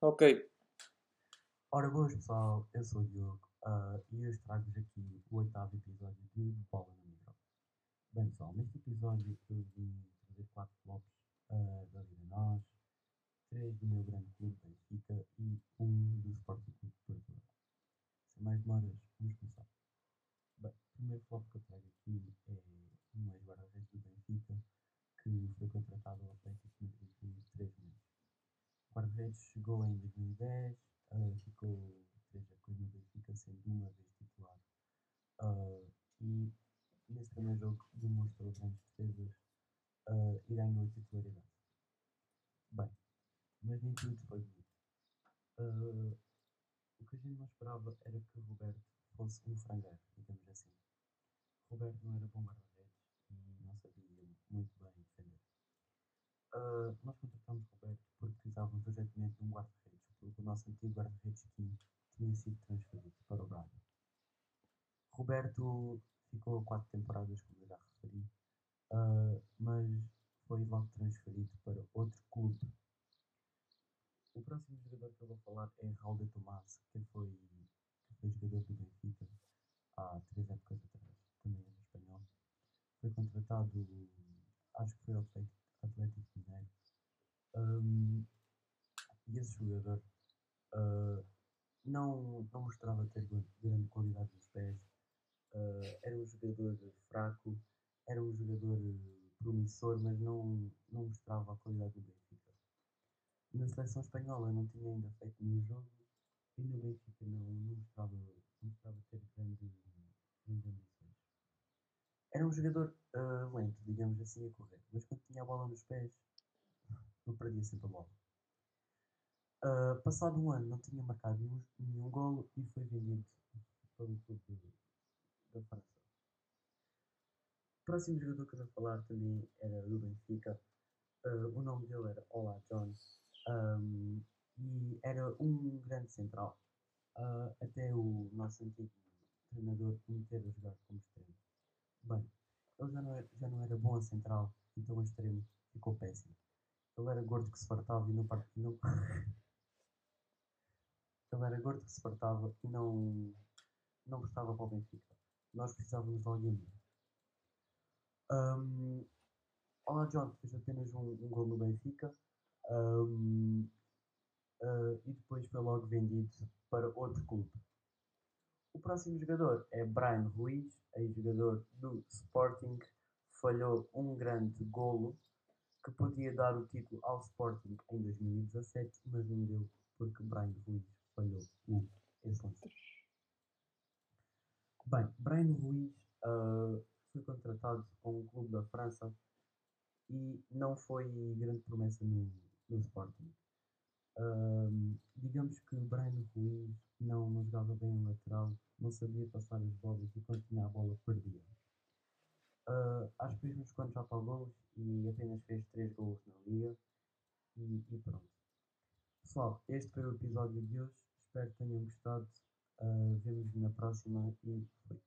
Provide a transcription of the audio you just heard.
Ok. Ora, boas pessoal, eu sou o Diogo ah, e hoje trago-vos aqui o oitavo episódio de Bola no Micro. Bem pessoal, neste episódio eu vim trazer quatro flops ah, da Liga Nós, três do meu grande clube Benfica e um do Sporting Clube de Portugal. Sem mais demoras, vamos começar. Bem, o primeiro flop que eu trago aqui é um ex-guarda-redes do Benfica que foi contratado ao Atlético de Madrid por três meses. O guarda-redes chegou em 2010, ah, ficou três épocas no Benfica, sendo uma vez titular. Ah, e nesse primeiro jogo demonstrou grandes defesas ah, e ganhou a titularidade. Bem, mas nem tudo foi bonito. Ah, o que a gente não esperava era que Roberto fosse um frangueiro, digamos assim. Roberto não era bom guarda-redes e não sabia muito bem defender. Ah, nós contratamos Roberto urgentemente de um guarda-redes, porque o nosso antigo guarda-redes Kim tinha sido transferido para o Braga. Roberto ficou quatro temporadas, como eu já referi, ah, mas foi logo transferido para outro clube. O próximo jogador que eu vou falar é Raul de Tomás, que foi, que foi jogador do Benfica há três épocas atrás, também era espanhol. Foi contratado, acho que foi ao Atlético Mineiro. Um, e esse jogador uh, não, não mostrava ter grande qualidade nos pés, uh, era um jogador fraco, era um jogador promissor, mas não, não mostrava a qualidade do Benfica. Na seleção espanhola não tinha ainda feito nenhum jogo e no Benfica não, não, mostrava, não mostrava ter grandes, grandes ambições. Era um jogador uh, lento, digamos assim, a correr, mas quando tinha a bola nos pés, não perdia sempre a bola. Uh, passado um ano não tinha marcado nenhum, nenhum golo e foi vendido pelo clube da França. O próximo jogador que eu vou falar também era do Benfica. Uh, o nome dele era Ola John um, e era um grande central. Uh, até o nosso antigo treinador o meter a jogar como extremo. Bem, ele já não era, já não era bom a central, então a extremo ficou péssimo. Ele era gordo que se fartava e não, não... Ele era gordo que se fartava e não, não gostava para o Benfica. Nós precisávamos de alguém um, Olá John fez apenas um, um gol no Benfica um, uh, e depois foi logo vendido para outro clube. O próximo jogador é Brian Ruiz, ex-jogador do Sporting, falhou um grande golo que podia dar o título ao Sporting em 2017, mas não deu porque Brian Ruiz falhou o lance. Bem, Brian Ruiz uh, foi contratado com um clube da França e não foi grande promessa no, no Sporting. Uh, digamos que Brian Ruiz não, não jogava bem em lateral, não sabia passar as bolas e quando tinha a bola perdia. Uh, acho que fez uns quantos autogolos e apenas fez 3 gols na liga e, e, pronto. Pessoal, este foi o episódio de hoje. Espero que tenham gostado. Uh, Vemo-nos na próxima e foi.